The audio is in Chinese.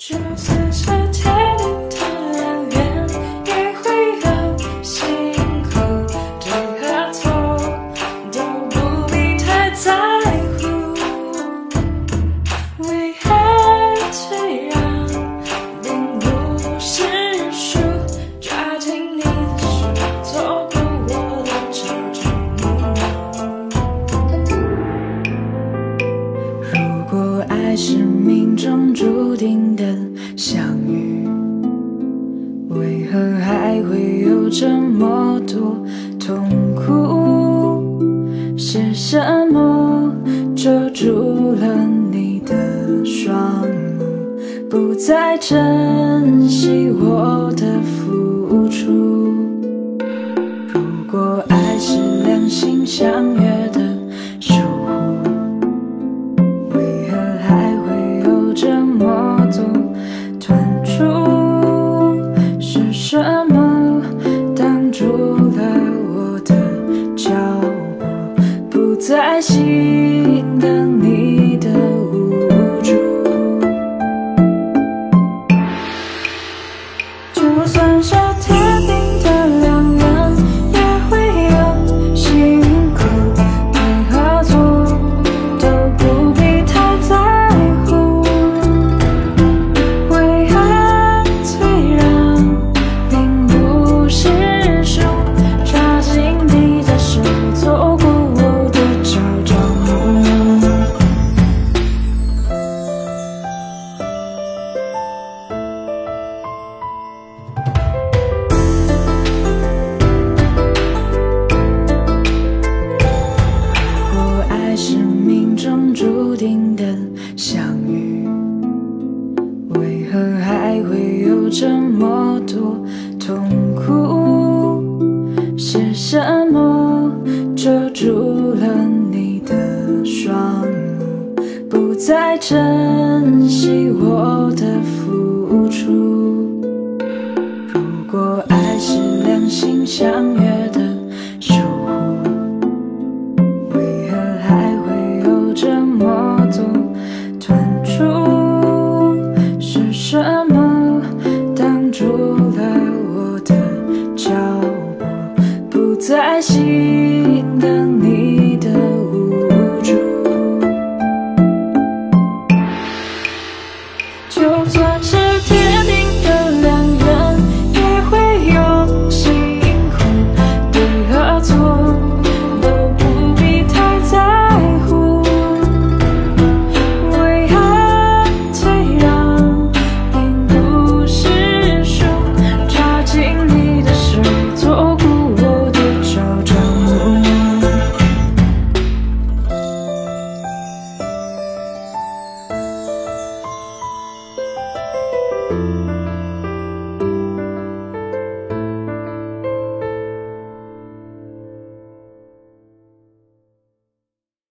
Just as 可还会有这么多痛苦？是什么遮住了你的双目，不再珍惜我的付出？什么挡住了我的脚步，不再心疼你。是命中注定的相遇为何还会有这么多痛苦？是什么遮住了你的双目不再珍惜我的付出？如果爱是两心相悦